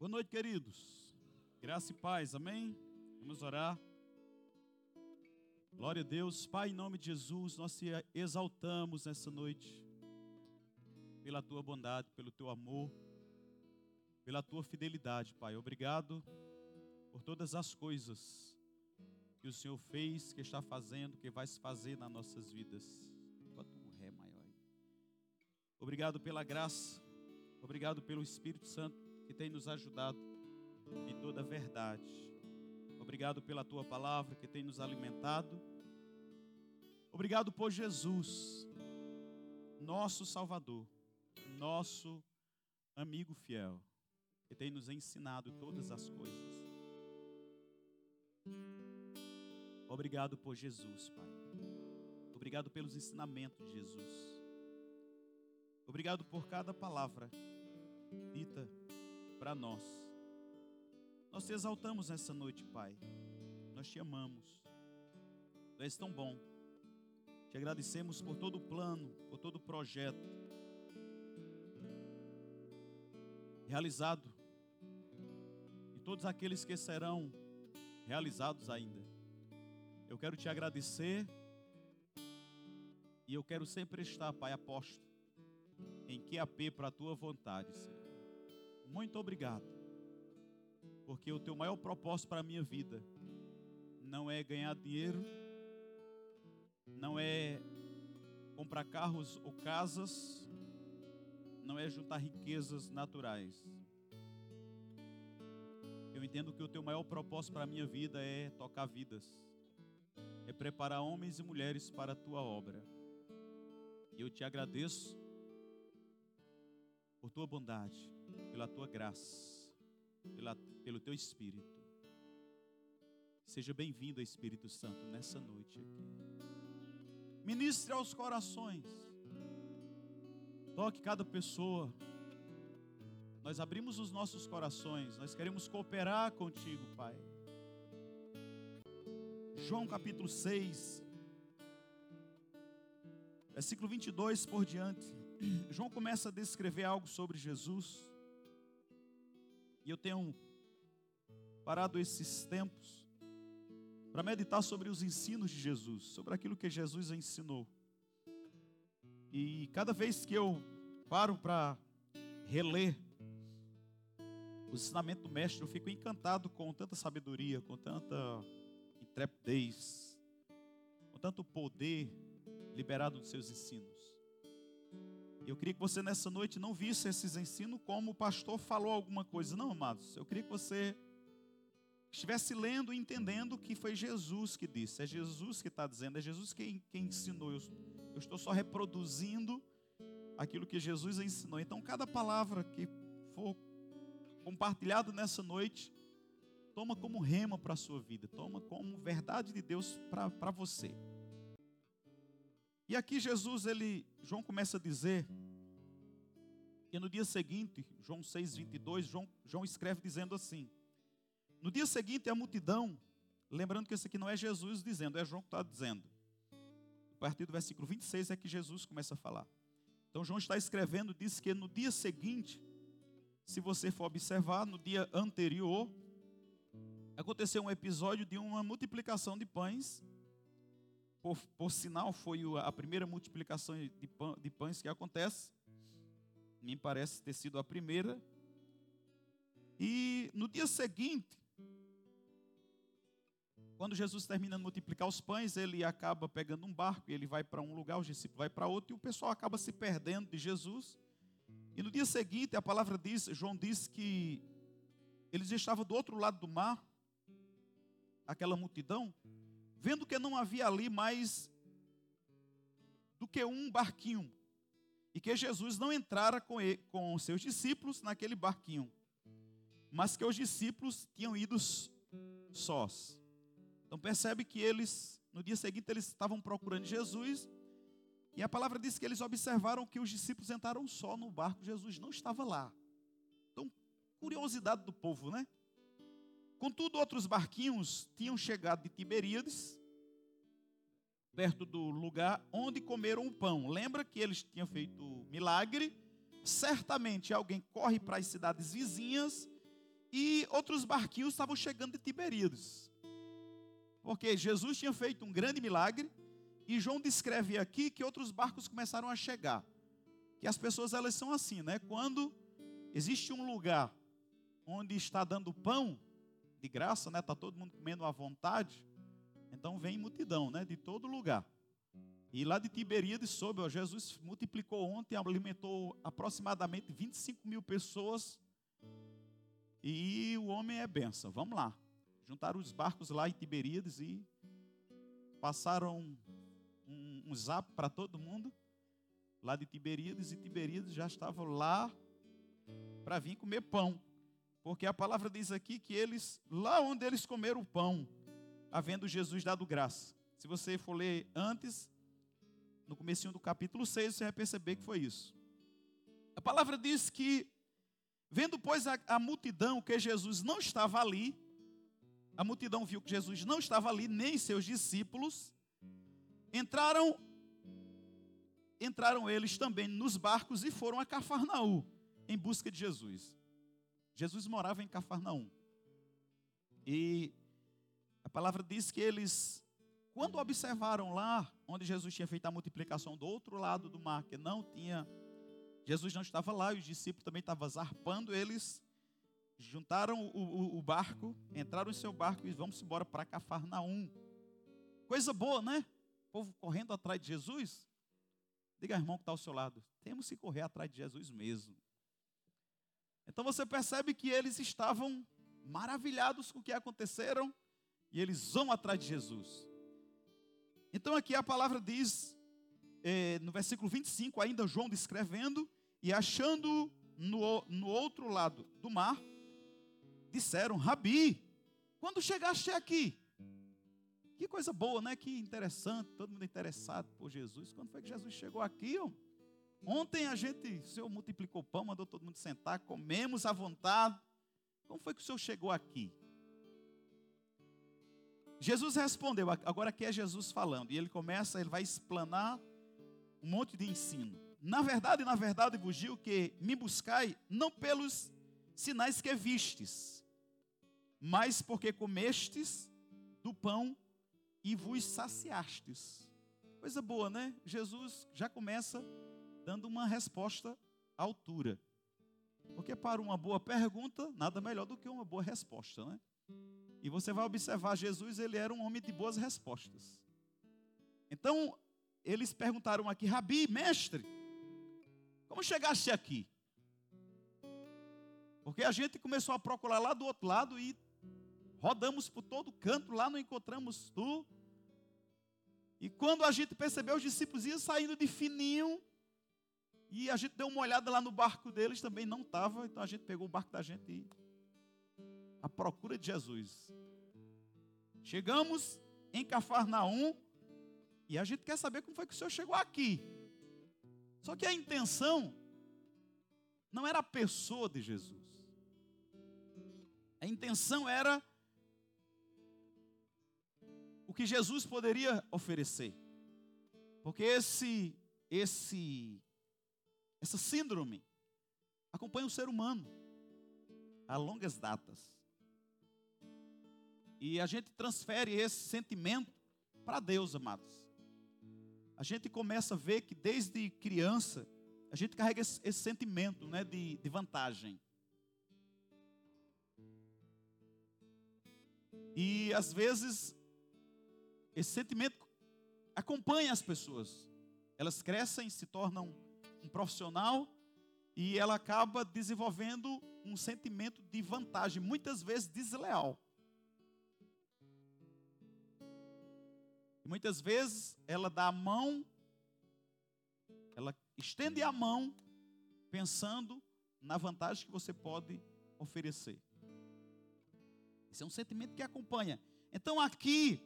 Boa noite, queridos. Graça e paz, amém? Vamos orar. Glória a Deus. Pai, em nome de Jesus, nós te exaltamos nessa noite pela tua bondade, pelo teu amor, pela tua fidelidade, Pai. Obrigado por todas as coisas que o Senhor fez, que está fazendo, que vai se fazer nas nossas vidas. Bota um ré maior aí. Obrigado pela graça, obrigado pelo Espírito Santo que tem nos ajudado em toda a verdade. Obrigado pela tua palavra que tem nos alimentado. Obrigado por Jesus, nosso Salvador, nosso amigo fiel, que tem nos ensinado todas as coisas. Obrigado por Jesus, Pai. Obrigado pelos ensinamentos de Jesus. Obrigado por cada palavra dita para nós. Nós te exaltamos nessa noite, Pai. Nós te amamos. Tu és tão bom. Te agradecemos por todo o plano, por todo o projeto realizado e todos aqueles que serão realizados ainda. Eu quero te agradecer e eu quero sempre estar, Pai, aposto em QAP para a tua vontade, Senhor. Muito obrigado, porque o teu maior propósito para a minha vida não é ganhar dinheiro, não é comprar carros ou casas, não é juntar riquezas naturais. Eu entendo que o teu maior propósito para a minha vida é tocar vidas é preparar homens e mulheres para a tua obra. E eu te agradeço por tua bondade, pela tua graça, pela, pelo teu Espírito. Seja bem-vindo, Espírito Santo, nessa noite aqui. Ministre aos corações. Toque cada pessoa. Nós abrimos os nossos corações. Nós queremos cooperar contigo, Pai. João capítulo 6, versículo 22 por diante. João começa a descrever algo sobre Jesus. Eu tenho parado esses tempos para meditar sobre os ensinos de Jesus, sobre aquilo que Jesus ensinou. E cada vez que eu paro para reler o ensinamento do mestre, eu fico encantado com tanta sabedoria, com tanta intrepidez, com tanto poder liberado dos seus ensinos. Eu queria que você nessa noite não visse esses ensinos como o pastor falou alguma coisa. Não, amados. Eu queria que você estivesse lendo e entendendo que foi Jesus que disse. É Jesus que está dizendo. É Jesus quem, quem ensinou. Eu, eu estou só reproduzindo aquilo que Jesus ensinou. Então, cada palavra que for compartilhado nessa noite, Toma como rema para a sua vida. Toma como verdade de Deus para você. E aqui Jesus, ele, João começa a dizer que no dia seguinte, João 6, 22, João, João escreve dizendo assim: No dia seguinte, a multidão, lembrando que esse aqui não é Jesus dizendo, é João que está dizendo. A partir do versículo 26 é que Jesus começa a falar. Então, João está escrevendo, diz que no dia seguinte, se você for observar, no dia anterior, aconteceu um episódio de uma multiplicação de pães. Por, por sinal, foi a primeira multiplicação de, pão, de pães que acontece. Me parece ter sido a primeira. E no dia seguinte, quando Jesus termina de multiplicar os pães, ele acaba pegando um barco, ele vai para um lugar, os discípulos vai para outro, e o pessoal acaba se perdendo de Jesus. E no dia seguinte, a palavra diz, João diz que eles estavam do outro lado do mar, aquela multidão, vendo que não havia ali mais do que um barquinho, e que Jesus não entrara com, ele, com seus discípulos naquele barquinho, mas que os discípulos tinham ido sós. Então percebe que eles, no dia seguinte, eles estavam procurando Jesus, e a palavra diz que eles observaram que os discípulos entraram só no barco, Jesus não estava lá. Então, curiosidade do povo, né? Contudo, outros barquinhos tinham chegado de Tiberíades, perto do lugar onde comeram o pão. Lembra que eles tinham feito milagre? Certamente alguém corre para as cidades vizinhas E outros barquinhos estavam chegando de Tiberíades. Porque Jesus tinha feito um grande milagre e João descreve aqui que outros barcos começaram a chegar. Que as pessoas elas são assim, né? Quando existe um lugar onde está dando pão de graça, né? Tá todo mundo comendo à vontade. Então vem multidão, né? De todo lugar. E lá de Tiberíades soube, ó, Jesus multiplicou ontem, alimentou aproximadamente 25 mil pessoas. E o homem é benção. Vamos lá. Juntaram os barcos lá em Tiberíades e passaram um, um zap para todo mundo. Lá de Tiberíades, e Tiberíades já estavam lá para vir comer pão. Porque a palavra diz aqui que eles, lá onde eles comeram o pão, havendo Jesus dado graça. Se você for ler antes, no começo do capítulo 6, você vai perceber que foi isso. A palavra diz que, vendo, pois, a, a multidão que Jesus não estava ali, a multidão viu que Jesus não estava ali, nem seus discípulos, entraram entraram eles também nos barcos e foram a Cafarnaum em busca de Jesus. Jesus morava em Cafarnaum. E a palavra diz que eles quando observaram lá, onde Jesus tinha feito a multiplicação do outro lado do mar, que não tinha, Jesus não estava lá, e os discípulos também estavam zarpando, eles juntaram o, o, o barco, entraram em seu barco e vamos embora para Cafarnaum. Coisa boa, né? O povo correndo atrás de Jesus. Diga, irmão, que está ao seu lado. Temos que correr atrás de Jesus mesmo. Então você percebe que eles estavam maravilhados com o que aconteceram e eles vão atrás de Jesus. Então aqui a palavra diz, é, no versículo 25, ainda João descrevendo, e achando no, no outro lado do mar, disseram, Rabi, quando chegaste aqui? Que coisa boa, né? Que interessante, todo mundo interessado por Jesus. Quando foi que Jesus chegou aqui? Ó? Ontem a gente, o Senhor multiplicou pão, mandou todo mundo sentar, comemos à vontade. Como foi que o Senhor chegou aqui? Jesus respondeu, agora aqui é Jesus falando, e ele começa, ele vai explanar um monte de ensino. Na verdade, na verdade vos digo que me buscai não pelos sinais que vistes, mas porque comestes do pão e vos saciastes. Coisa boa, né? Jesus já começa dando uma resposta à altura. Porque para uma boa pergunta, nada melhor do que uma boa resposta, né? E você vai observar, Jesus, ele era um homem de boas respostas. Então, eles perguntaram aqui, Rabi, mestre, como chegaste aqui? Porque a gente começou a procurar lá do outro lado e rodamos por todo canto, lá não encontramos tu. E quando a gente percebeu, os discípulos iam saindo de fininho, e a gente deu uma olhada lá no barco deles, também não estava, então a gente pegou o barco da gente e à procura de Jesus. Chegamos em Cafarnaum e a gente quer saber como foi que o Senhor chegou aqui. Só que a intenção não era a pessoa de Jesus. A intenção era o que Jesus poderia oferecer. Porque esse esse essa síndrome acompanha o ser humano a longas datas. E a gente transfere esse sentimento para Deus, amados. A gente começa a ver que desde criança, a gente carrega esse, esse sentimento né, de, de vantagem. E às vezes, esse sentimento acompanha as pessoas. Elas crescem, se tornam um profissional e ela acaba desenvolvendo um sentimento de vantagem, muitas vezes desleal. Muitas vezes ela dá a mão, ela estende a mão, pensando na vantagem que você pode oferecer. Esse é um sentimento que acompanha. Então aqui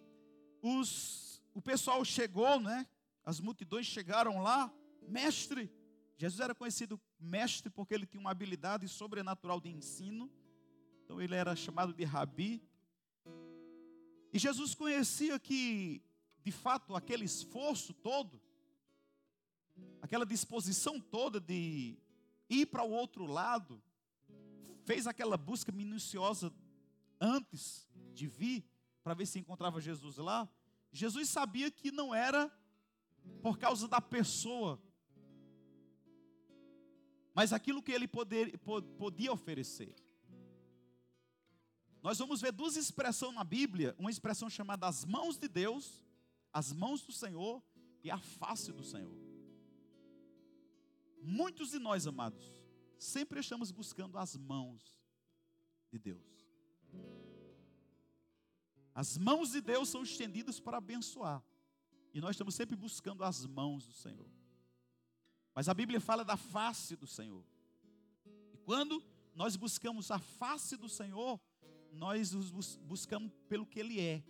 os, o pessoal chegou, né? As multidões chegaram lá, mestre. Jesus era conhecido mestre porque ele tinha uma habilidade sobrenatural de ensino. Então ele era chamado de rabi. E Jesus conhecia que de fato, aquele esforço todo, aquela disposição toda de ir para o outro lado, fez aquela busca minuciosa antes de vir, para ver se encontrava Jesus lá, Jesus sabia que não era por causa da pessoa, mas aquilo que ele poder, podia oferecer. Nós vamos ver duas expressões na Bíblia: uma expressão chamada as mãos de Deus, as mãos do Senhor e a face do Senhor. Muitos de nós, amados, sempre estamos buscando as mãos de Deus. As mãos de Deus são estendidas para abençoar. E nós estamos sempre buscando as mãos do Senhor. Mas a Bíblia fala da face do Senhor. E quando nós buscamos a face do Senhor, nós os buscamos pelo que Ele é.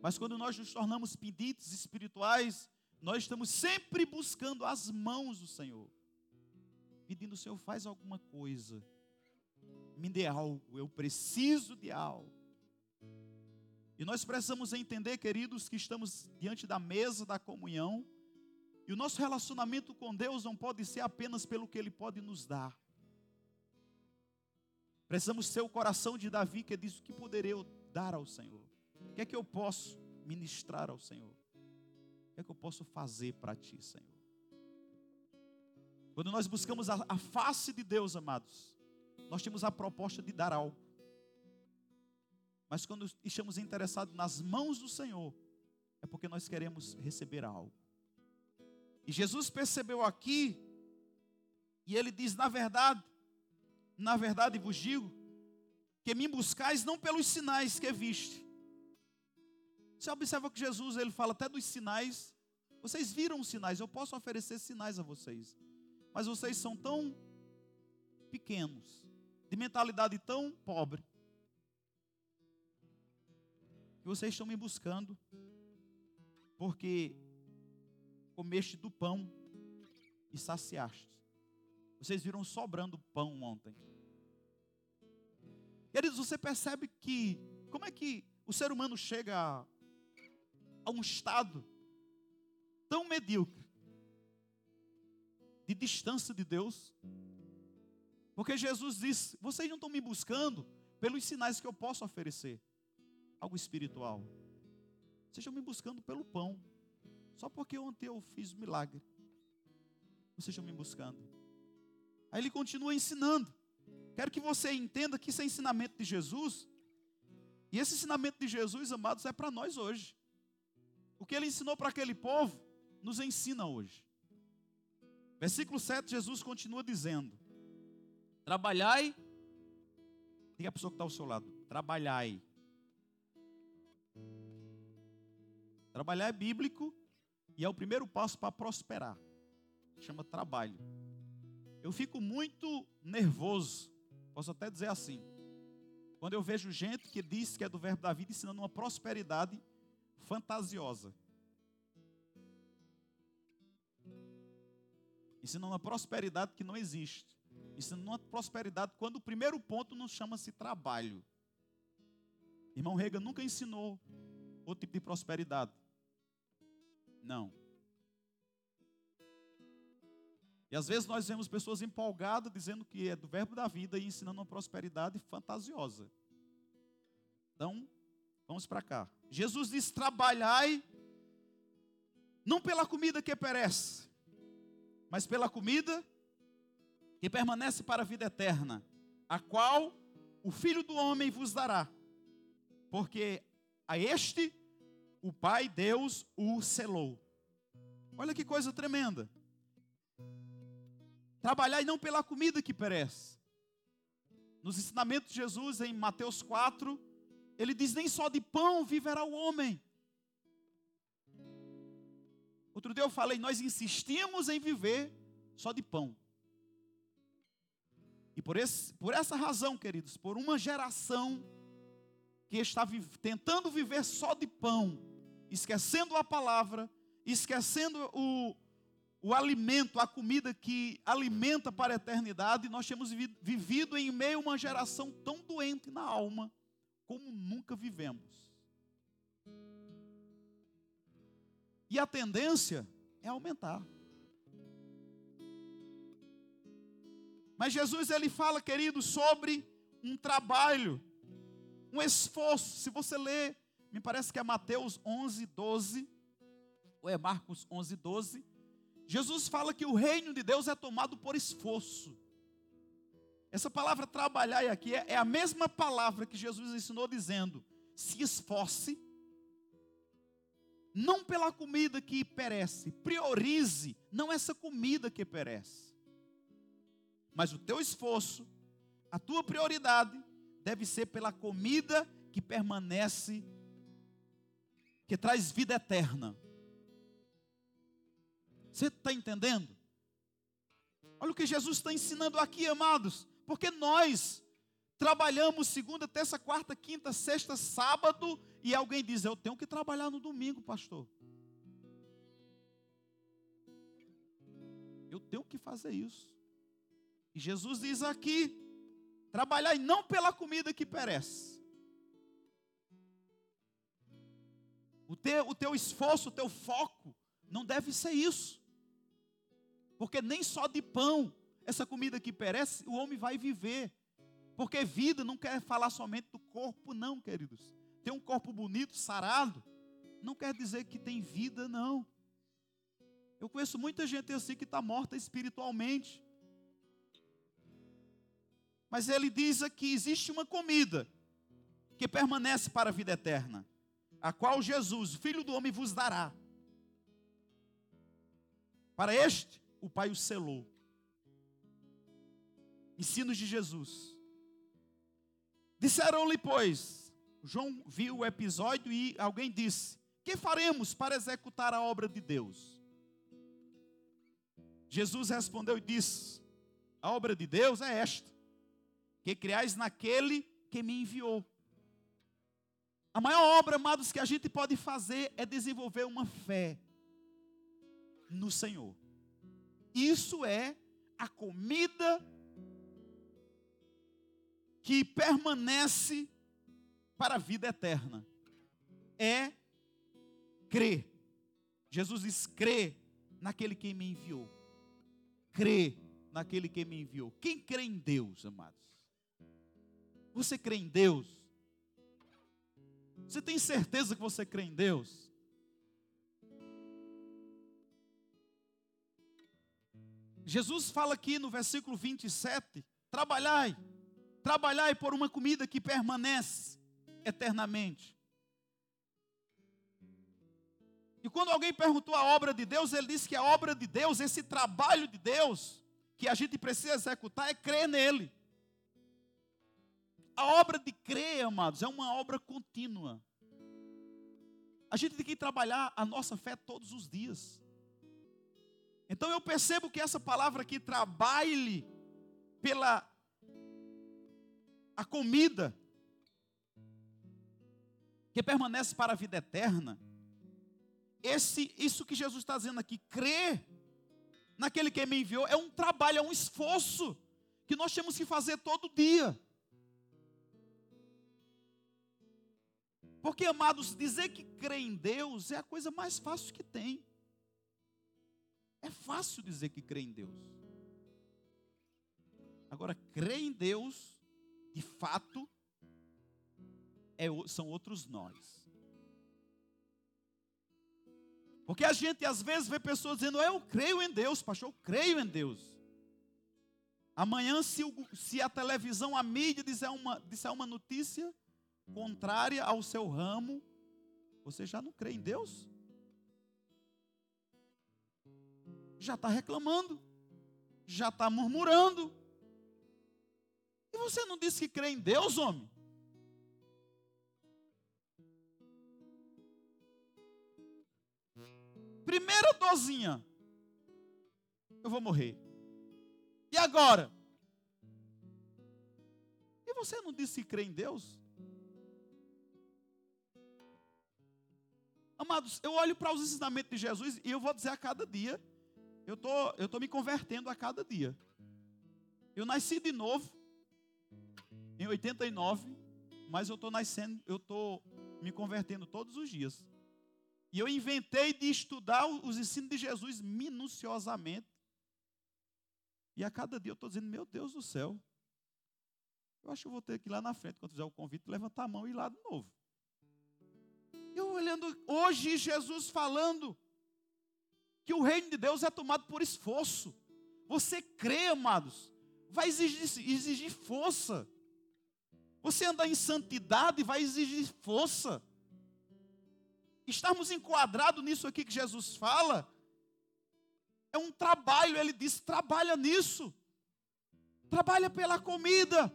Mas quando nós nos tornamos pedidos espirituais, nós estamos sempre buscando as mãos do Senhor. Pedindo, Senhor, faz alguma coisa. Me dê algo, eu preciso de algo. E nós precisamos entender, queridos, que estamos diante da mesa da comunhão. E o nosso relacionamento com Deus não pode ser apenas pelo que Ele pode nos dar. Precisamos ser o coração de Davi que diz: O que poderei eu dar ao Senhor? O que é que eu posso ministrar ao Senhor? O que é que eu posso fazer para ti, Senhor? Quando nós buscamos a, a face de Deus, amados, nós temos a proposta de dar algo. Mas quando estamos interessados nas mãos do Senhor, é porque nós queremos receber algo. E Jesus percebeu aqui, e ele diz: na verdade, na verdade vos digo, que me buscais não pelos sinais que viste. Você observa que Jesus ele fala até dos sinais. Vocês viram os sinais, eu posso oferecer sinais a vocês. Mas vocês são tão pequenos, de mentalidade tão pobre, que vocês estão me buscando, porque comeste do pão e saciaste. Vocês viram sobrando pão ontem. Queridos, você percebe que, como é que o ser humano chega a, a um estado tão medíocre, de distância de Deus? Porque Jesus disse: vocês não estão me buscando pelos sinais que eu posso oferecer, algo espiritual. Vocês estão me buscando pelo pão, só porque ontem eu fiz milagre. Vocês estão me buscando. Aí ele continua ensinando. Quero que você entenda que isso é ensinamento de Jesus. E esse ensinamento de Jesus, amados, é para nós hoje. O que ele ensinou para aquele povo, nos ensina hoje. Versículo 7, Jesus continua dizendo: Trabalhai. Diga a pessoa que está ao seu lado: Trabalhai. Trabalhar é bíblico e é o primeiro passo para prosperar. Chama trabalho. Eu fico muito nervoso, posso até dizer assim, quando eu vejo gente que diz que é do verbo da vida ensinando uma prosperidade fantasiosa. Ensinando uma prosperidade que não existe. Ensinando uma prosperidade quando o primeiro ponto não chama-se trabalho. Irmão Rega nunca ensinou outro tipo de prosperidade. Não. E às vezes nós vemos pessoas empolgadas dizendo que é do verbo da vida e ensinando uma prosperidade fantasiosa. Então, vamos para cá. Jesus diz: trabalhai não pela comida que perece, mas pela comida que permanece para a vida eterna, a qual o Filho do Homem vos dará. Porque a este o Pai Deus o selou. Olha que coisa tremenda. Trabalhai não pela comida que perece. Nos ensinamentos de Jesus em Mateus 4, ele diz: Nem só de pão viverá o homem. Outro dia eu falei: Nós insistimos em viver só de pão. E por, esse, por essa razão, queridos, por uma geração que está tentando viver só de pão, esquecendo a palavra, esquecendo o, o alimento, a comida que alimenta para a eternidade, nós temos vivido em meio a uma geração tão doente na alma como nunca vivemos. E a tendência é aumentar. Mas Jesus ele fala, querido, sobre um trabalho, um esforço. Se você ler, me parece que é Mateus 11, 12, ou é Marcos 11, 12. Jesus fala que o reino de Deus é tomado por esforço. Essa palavra trabalhar aqui é, é a mesma palavra que Jesus ensinou dizendo: se esforce, não pela comida que perece, priorize não essa comida que perece, mas o teu esforço, a tua prioridade deve ser pela comida que permanece, que traz vida eterna. Você está entendendo? Olha o que Jesus está ensinando aqui, amados. Porque nós trabalhamos segunda, terça, quarta, quinta, sexta, sábado, e alguém diz: Eu tenho que trabalhar no domingo, pastor. Eu tenho que fazer isso. E Jesus diz aqui: trabalhar não pela comida que perece. O teu, o teu esforço, o teu foco, não deve ser isso. Porque nem só de pão essa comida que perece, o homem vai viver. Porque vida não quer falar somente do corpo, não, queridos. Ter um corpo bonito, sarado, não quer dizer que tem vida, não. Eu conheço muita gente assim que está morta espiritualmente. Mas ele diz aqui: existe uma comida que permanece para a vida eterna, a qual Jesus, filho do homem, vos dará. Para este, o Pai o selou ensinos de Jesus. Disseram-lhe, pois, João viu o episódio e alguém disse: Que faremos para executar a obra de Deus? Jesus respondeu e disse: A obra de Deus é esta, que criais naquele que me enviou. A maior obra, amados, que a gente pode fazer é desenvolver uma fé no Senhor. Isso é a comida que permanece para a vida eterna. É crer. Jesus diz: crê naquele que me enviou. Crê naquele que me enviou. Quem crê em Deus, amados? Você crê em Deus? Você tem certeza que você crê em Deus? Jesus fala aqui no versículo 27: trabalhai Trabalhai por uma comida que permanece eternamente. E quando alguém perguntou a obra de Deus, ele disse que a obra de Deus, esse trabalho de Deus, que a gente precisa executar, é crer nele. A obra de crer, amados, é uma obra contínua. A gente tem que trabalhar a nossa fé todos os dias. Então eu percebo que essa palavra aqui, trabalhe pela a comida que permanece para a vida eterna. Esse, isso que Jesus está dizendo aqui, crer naquele que me enviou, é um trabalho, é um esforço que nós temos que fazer todo dia. Porque, amados, dizer que crê em Deus é a coisa mais fácil que tem. É fácil dizer que crê em Deus. Agora, crer em Deus de fato, é, são outros nós. Porque a gente às vezes vê pessoas dizendo, eu creio em Deus, pastor, eu creio em Deus. Amanhã, se, o, se a televisão, a mídia disser uma, disser uma notícia contrária ao seu ramo, você já não crê em Deus? Já está reclamando, já está murmurando. E você não disse que crê em Deus, homem? Primeira dozinha, eu vou morrer. E agora? E você não disse que crê em Deus? Amados, eu olho para os ensinamentos de Jesus e eu vou dizer a cada dia, eu tô, eu tô me convertendo a cada dia. Eu nasci de novo, em 89, mas eu estou nascendo, eu estou me convertendo todos os dias. E eu inventei de estudar os ensinos de Jesus minuciosamente. E a cada dia eu estou dizendo, meu Deus do céu, eu acho que eu vou ter que ir lá na frente, quando fizer o convite, levantar a mão e ir lá de novo. Eu olhando hoje Jesus falando que o reino de Deus é tomado por esforço. Você crê, amados, vai exigir, exigir força. Você andar em santidade vai exigir força. Estarmos enquadrados nisso aqui que Jesus fala, é um trabalho, ele diz: trabalha nisso, trabalha pela comida.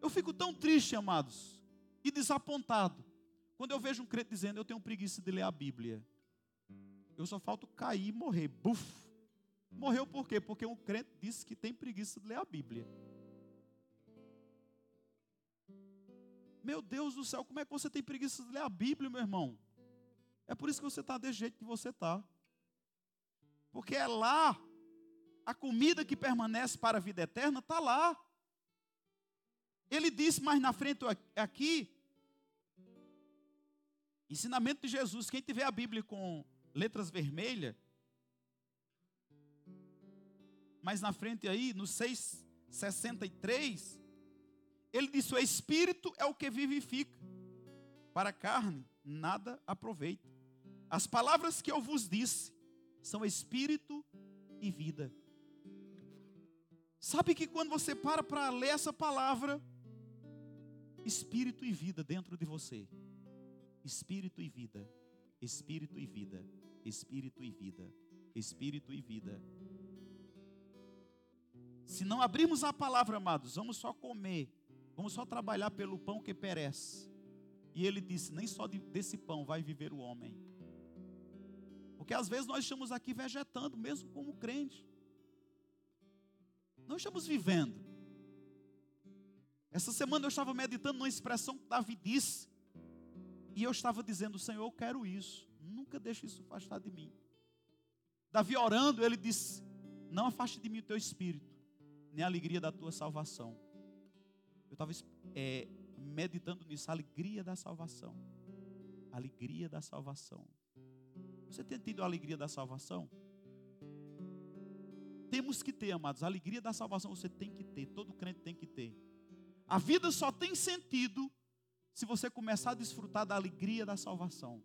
Eu fico tão triste, amados, e desapontado, quando eu vejo um crente dizendo: Eu tenho preguiça de ler a Bíblia. Eu só falto cair e morrer. Buf! Morreu por quê? Porque um crente disse que tem preguiça de ler a Bíblia. Meu Deus do céu, como é que você tem preguiça de ler a Bíblia, meu irmão? É por isso que você está desse jeito que você está. Porque é lá, a comida que permanece para a vida eterna está lá. Ele disse mais na frente aqui, ensinamento de Jesus, quem tiver a Bíblia com letras vermelhas, mais na frente aí, no 6,63, ele disse: O Espírito é o que vivifica, para a carne nada aproveita. As palavras que eu vos disse são Espírito e vida. Sabe que quando você para para ler essa palavra, Espírito e vida dentro de você, Espírito e vida, Espírito e vida, Espírito e vida, Espírito e vida. Se não abrirmos a palavra, amados, vamos só comer, vamos só trabalhar pelo pão que perece. E ele disse: nem só desse pão vai viver o homem. Porque às vezes nós estamos aqui vegetando, mesmo como crente. Não estamos vivendo. Essa semana eu estava meditando numa expressão que Davi disse. E eu estava dizendo, Senhor, eu quero isso. Nunca deixe isso afastar de mim. Davi orando, ele disse: Não afaste de mim o teu espírito, nem a alegria da tua salvação. Eu estava é, meditando nisso, a alegria da salvação. A alegria da salvação. Você tem tido a alegria da salvação? Temos que ter, amados, a alegria da salvação você tem que ter, todo crente tem que ter. A vida só tem sentido se você começar a desfrutar da alegria da salvação.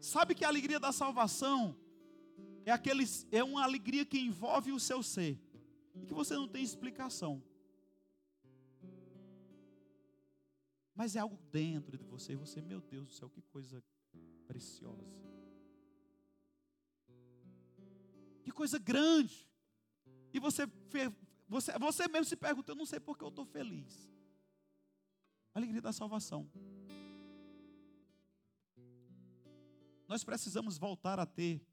Sabe que a alegria da salvação é, aquele, é uma alegria que envolve o seu ser e que você não tem explicação. Mas é algo dentro de você, e você, meu Deus do céu, que coisa preciosa. Que coisa grande. E você, você, você mesmo se pergunta, eu não sei porque eu estou feliz. Alegria da salvação. Nós precisamos voltar a ter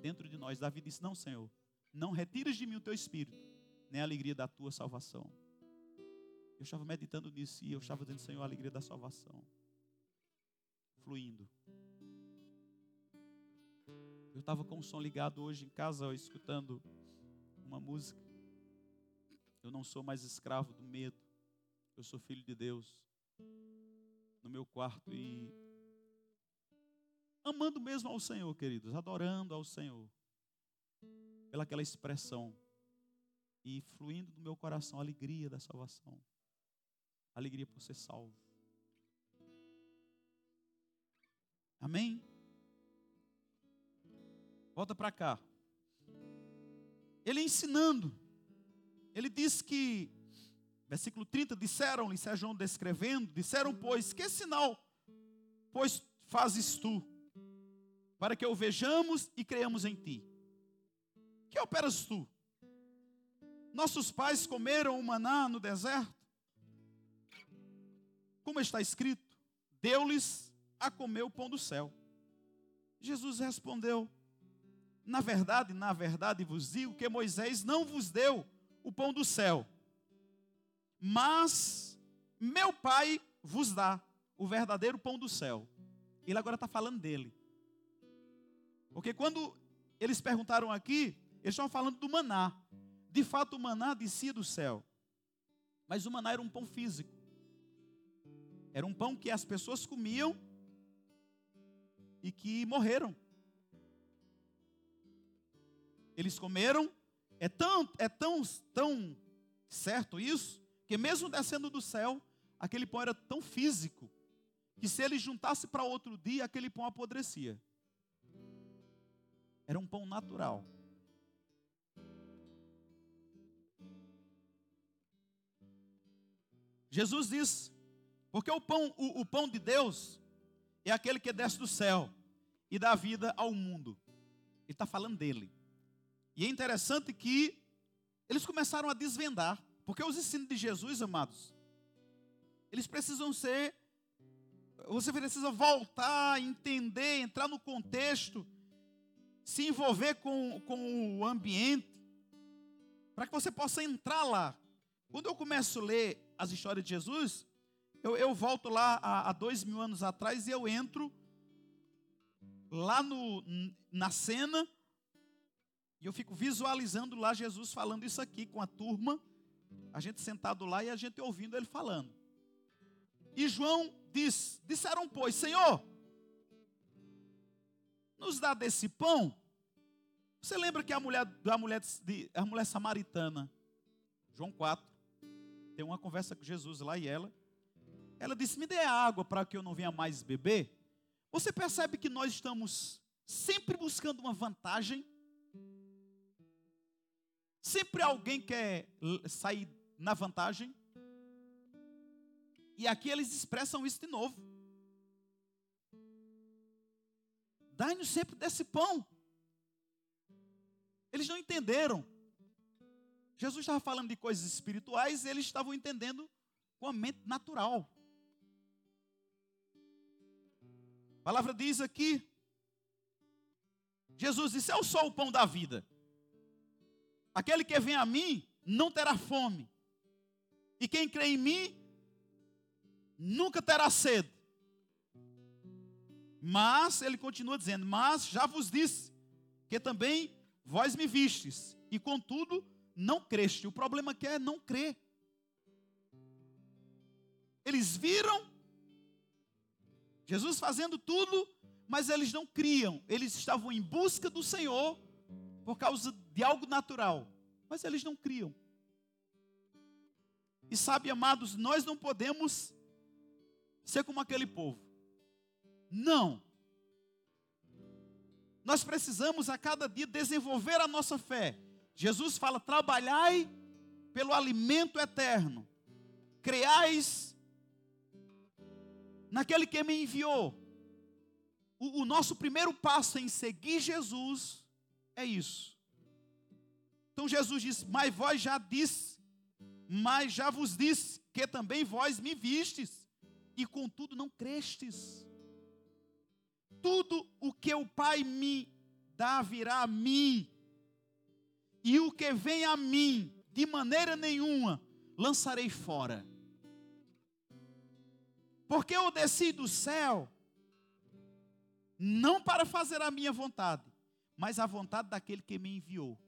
dentro de nós. Davi disse: Não, Senhor, não retires de mim o teu espírito, nem a alegria da tua salvação. Eu estava meditando nisso e eu estava dizendo, Senhor, a alegria da salvação. Fluindo. Eu estava com o som ligado hoje em casa, escutando uma música. Eu não sou mais escravo do medo. Eu sou filho de Deus. No meu quarto e amando mesmo ao Senhor, queridos, adorando ao Senhor, pelaquela expressão, e fluindo do meu coração a alegria da salvação, a alegria por ser salvo. Amém? Volta para cá. Ele ensinando, ele diz que, versículo 30, disseram-lhe, João descrevendo, disseram, pois, que sinal, pois fazes tu? para que o vejamos e creamos em ti. Que operas tu? Nossos pais comeram o maná no deserto? Como está escrito, deu-lhes a comer o pão do céu. Jesus respondeu: Na verdade, na verdade vos digo que Moisés não vos deu o pão do céu, mas meu Pai vos dá o verdadeiro pão do céu. Ele agora está falando dele. Porque quando eles perguntaram aqui, eles estavam falando do maná. De fato, o maná descia do céu. Mas o maná era um pão físico. Era um pão que as pessoas comiam e que morreram. Eles comeram, é tão, é tão, tão certo isso, que mesmo descendo do céu, aquele pão era tão físico, que se ele juntasse para outro dia, aquele pão apodrecia. Era um pão natural. Jesus diz, porque o pão, o, o pão de Deus é aquele que desce do céu e dá vida ao mundo. Ele está falando dele. E é interessante que eles começaram a desvendar, porque os ensinos de Jesus, amados, eles precisam ser, você precisa voltar, entender, entrar no contexto, se envolver com, com o ambiente, para que você possa entrar lá. Quando eu começo a ler as histórias de Jesus, eu, eu volto lá há, há dois mil anos atrás e eu entro lá no, na cena e eu fico visualizando lá Jesus falando isso aqui com a turma, a gente sentado lá e a gente ouvindo ele falando. E João diz: Disseram, pois, Senhor, nos dá desse pão. Você lembra que a mulher, a mulher, a mulher samaritana, João 4, tem uma conversa com Jesus lá e ela, ela disse: Me dê água para que eu não venha mais beber. Você percebe que nós estamos sempre buscando uma vantagem? Sempre alguém quer sair na vantagem? E aqui eles expressam isso de novo. Dai-nos sempre desse pão. Eles não entenderam. Jesus estava falando de coisas espirituais e eles estavam entendendo com a mente natural. A palavra diz aqui: Jesus disse: Eu sou o pão da vida. Aquele que vem a mim não terá fome. E quem crê em mim nunca terá sede. Mas, ele continua dizendo: Mas já vos disse que também vós me vistes, e contudo não creste. O problema aqui é não crer. Eles viram Jesus fazendo tudo, mas eles não criam. Eles estavam em busca do Senhor por causa de algo natural, mas eles não criam. E sabe, amados, nós não podemos ser como aquele povo. Não. Nós precisamos a cada dia desenvolver a nossa fé. Jesus fala: trabalhai pelo alimento eterno, creais naquele que me enviou. O, o nosso primeiro passo em seguir Jesus é isso. Então Jesus diz: Mas vós já disse, mas já vos disse, que também vós me vistes, e contudo não crestes. Tudo o que o Pai me dá virá a mim, e o que vem a mim, de maneira nenhuma, lançarei fora. Porque eu desci do céu, não para fazer a minha vontade, mas a vontade daquele que me enviou.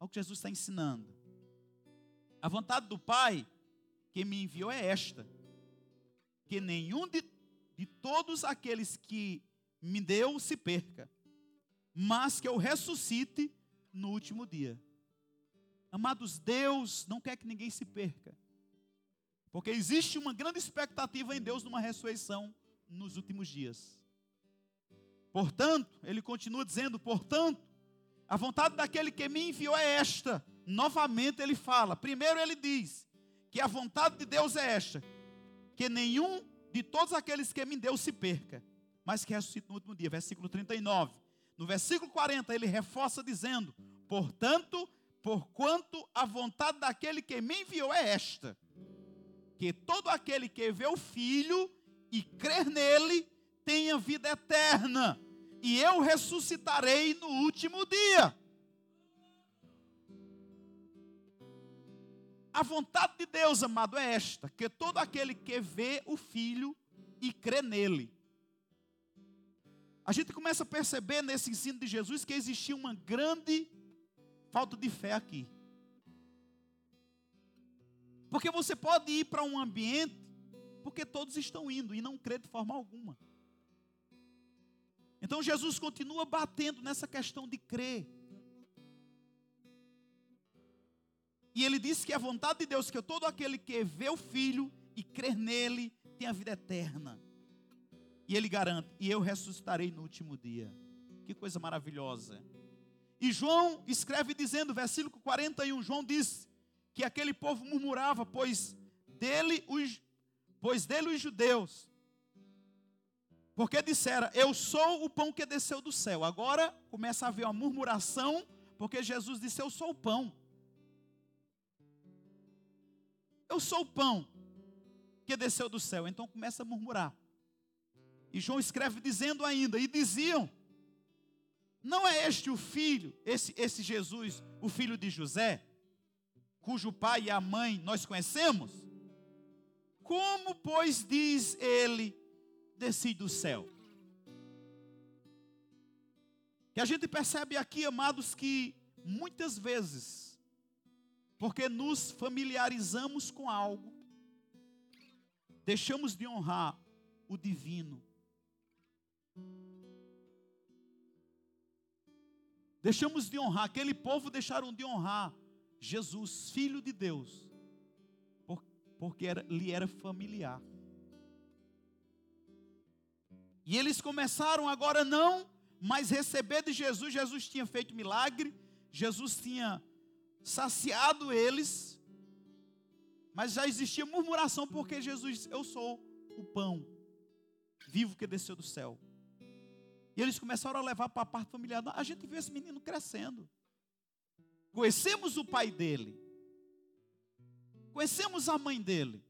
Olha o que Jesus está ensinando. A vontade do Pai que me enviou é esta: que nenhum de, de todos aqueles que me deu se perca, mas que eu ressuscite no último dia. Amados, Deus não quer que ninguém se perca. Porque existe uma grande expectativa em Deus numa ressurreição nos últimos dias. Portanto, ele continua dizendo: portanto, a vontade daquele que me enviou é esta. Novamente ele fala. Primeiro ele diz que a vontade de Deus é esta: que nenhum de todos aqueles que me deu se perca, mas que ressuscite no último dia. Versículo 39. No versículo 40 ele reforça dizendo: portanto, porquanto a vontade daquele que me enviou é esta que todo aquele que vê o Filho e crer nele tenha vida eterna, e eu ressuscitarei no último dia. A vontade de Deus, amado, é esta: que todo aquele que vê o Filho e crê nele. A gente começa a perceber nesse ensino de Jesus que existia uma grande falta de fé aqui. Porque você pode ir para um ambiente porque todos estão indo e não crê de forma alguma. Então Jesus continua batendo nessa questão de crer. E ele disse que a vontade de Deus, que todo aquele que vê o Filho e crer nele, tem a vida eterna. E ele garante: E eu ressuscitarei no último dia. Que coisa maravilhosa. E João escreve dizendo, versículo 41, João diz que aquele povo murmurava, pois dele os, pois dele os judeus, porque dissera, eu sou o pão que desceu do céu. Agora começa a haver uma murmuração, porque Jesus disse, eu sou o pão. Eu sou o pão que desceu do céu. Então começa a murmurar. E João escreve dizendo ainda, e diziam, não é este o filho, esse, esse Jesus, o filho de José, cujo pai e a mãe nós conhecemos? Como, pois, diz ele, desci do céu? Que a gente percebe aqui, amados, que muitas vezes, porque nos familiarizamos com algo, deixamos de honrar o divino Deixamos de honrar, aquele povo deixaram de honrar Jesus, filho de Deus, porque era, lhe era familiar. E eles começaram agora não, mas receber de Jesus. Jesus tinha feito milagre, Jesus tinha saciado eles, mas já existia murmuração porque Jesus disse: Eu sou o pão vivo que desceu do céu. E eles começaram a levar para a parte familiar. A gente viu esse menino crescendo. Conhecemos o pai dele. Conhecemos a mãe dele.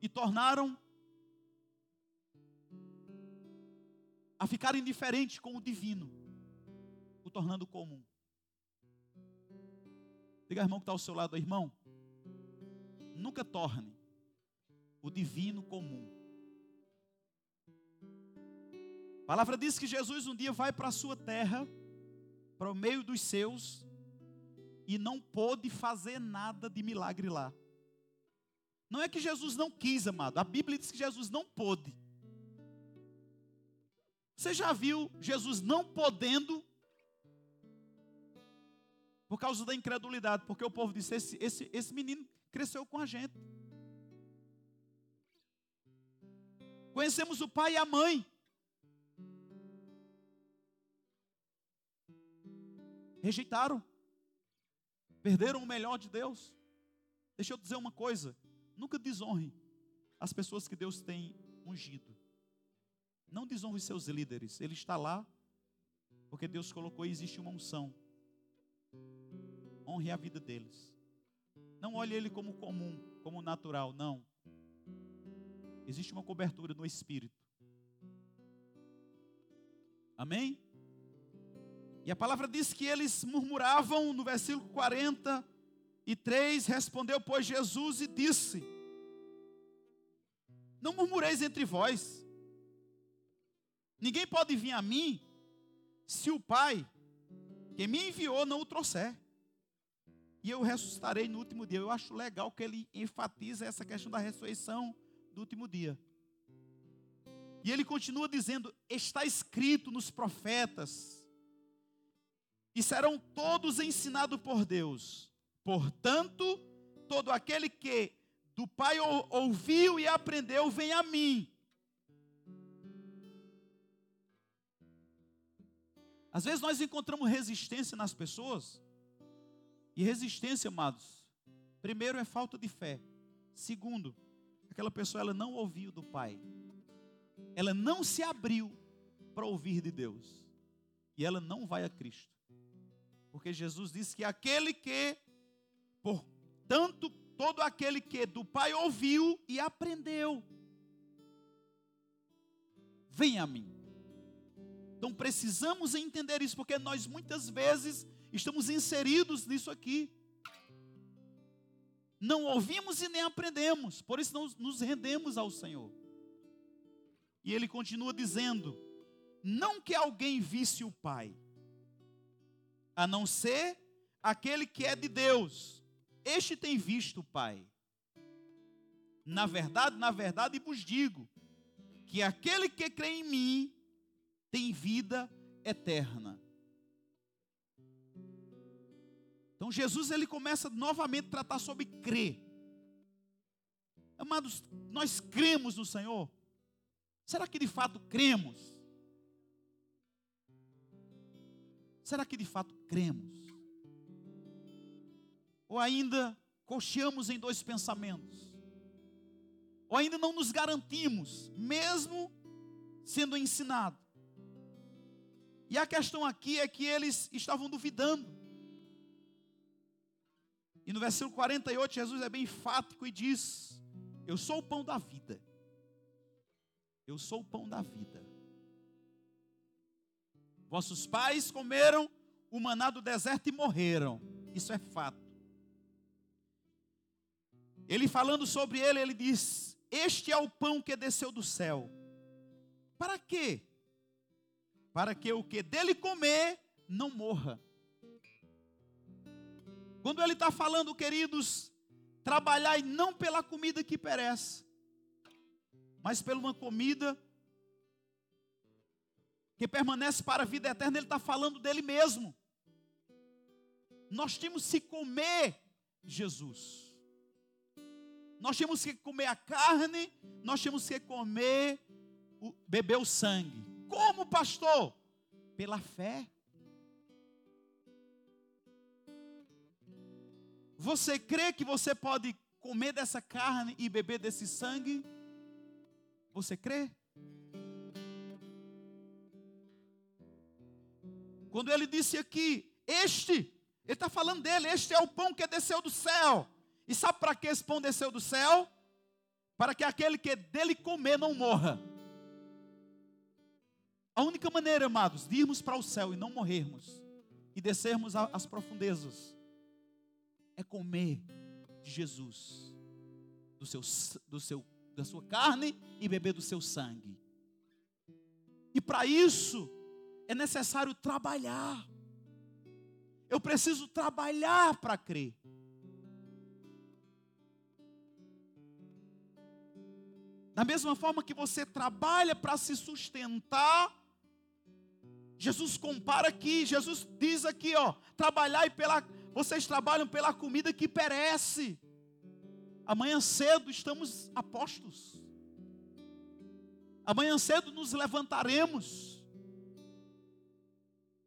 E tornaram a ficar indiferente com o divino, o tornando comum. Diga, irmão, que está ao seu lado, irmão. Nunca torne o divino comum. A palavra diz que Jesus um dia vai para a sua terra, para o meio dos seus, e não pôde fazer nada de milagre lá. Não é que Jesus não quis, amado. A Bíblia diz que Jesus não pôde. Você já viu Jesus não podendo por causa da incredulidade? Porque o povo disse: esse, esse, esse menino cresceu com a gente. Conhecemos o pai e a mãe. rejeitaram, perderam o melhor de Deus. Deixa eu dizer uma coisa: nunca desonre as pessoas que Deus tem ungido. Não desonre seus líderes, ele está lá porque Deus colocou e existe uma unção. Honre a vida deles. Não olhe ele como comum, como natural, não. Existe uma cobertura no espírito. Amém? E a palavra diz que eles murmuravam no versículo 43, respondeu, pois Jesus e disse: Não murmureis entre vós. Ninguém pode vir a mim se o Pai que me enviou não o trouxer. E eu ressuscitarei no último dia. Eu acho legal que ele enfatiza essa questão da ressurreição do último dia. E ele continua dizendo: está escrito nos profetas e serão todos ensinados por Deus. Portanto, todo aquele que do Pai ouviu e aprendeu, vem a mim. Às vezes nós encontramos resistência nas pessoas, e resistência, amados, primeiro é falta de fé. Segundo, aquela pessoa ela não ouviu do Pai. Ela não se abriu para ouvir de Deus. E ela não vai a Cristo. Porque Jesus disse que aquele que, portanto, todo aquele que do Pai ouviu e aprendeu, vem a mim. Então precisamos entender isso, porque nós muitas vezes estamos inseridos nisso aqui. Não ouvimos e nem aprendemos, por isso não nos rendemos ao Senhor. E ele continua dizendo: não que alguém visse o Pai, a não ser aquele que é de Deus. Este tem visto o Pai. Na verdade, na verdade vos digo que aquele que crê em mim tem vida eterna. Então Jesus ele começa novamente a tratar sobre crer. Amados, nós cremos no Senhor? Será que de fato cremos? Será que de fato cremos? Ou ainda cocheamos em dois pensamentos? Ou ainda não nos garantimos, mesmo sendo ensinado? E a questão aqui é que eles estavam duvidando. E no versículo 48, Jesus é bem enfático e diz: Eu sou o pão da vida. Eu sou o pão da vida. Vossos pais comeram o maná do deserto e morreram. Isso é fato. Ele falando sobre ele, ele diz: Este é o pão que desceu do céu. Para quê? Para que o que dele comer não morra. Quando ele está falando, queridos, trabalhai não pela comida que perece, mas pela uma comida que permanece para a vida eterna, ele está falando dele mesmo. Nós temos que comer Jesus. Nós temos que comer a carne, nós temos que comer, beber o sangue. Como, pastor? Pela fé. Você crê que você pode comer dessa carne e beber desse sangue? Você crê? Quando ele disse aqui, este, ele está falando dele, este é o pão que desceu do céu. E sabe para que esse pão desceu do céu? Para que aquele que dele comer não morra. A única maneira, amados, de irmos para o céu e não morrermos, e descermos às profundezas, é comer de Jesus, do seu, do seu, da sua carne e beber do seu sangue. E para isso é necessário trabalhar. Eu preciso trabalhar para crer. Da mesma forma que você trabalha para se sustentar, Jesus compara aqui, Jesus diz aqui, ó, trabalhai pela vocês trabalham pela comida que perece. Amanhã cedo estamos apostos. Amanhã cedo nos levantaremos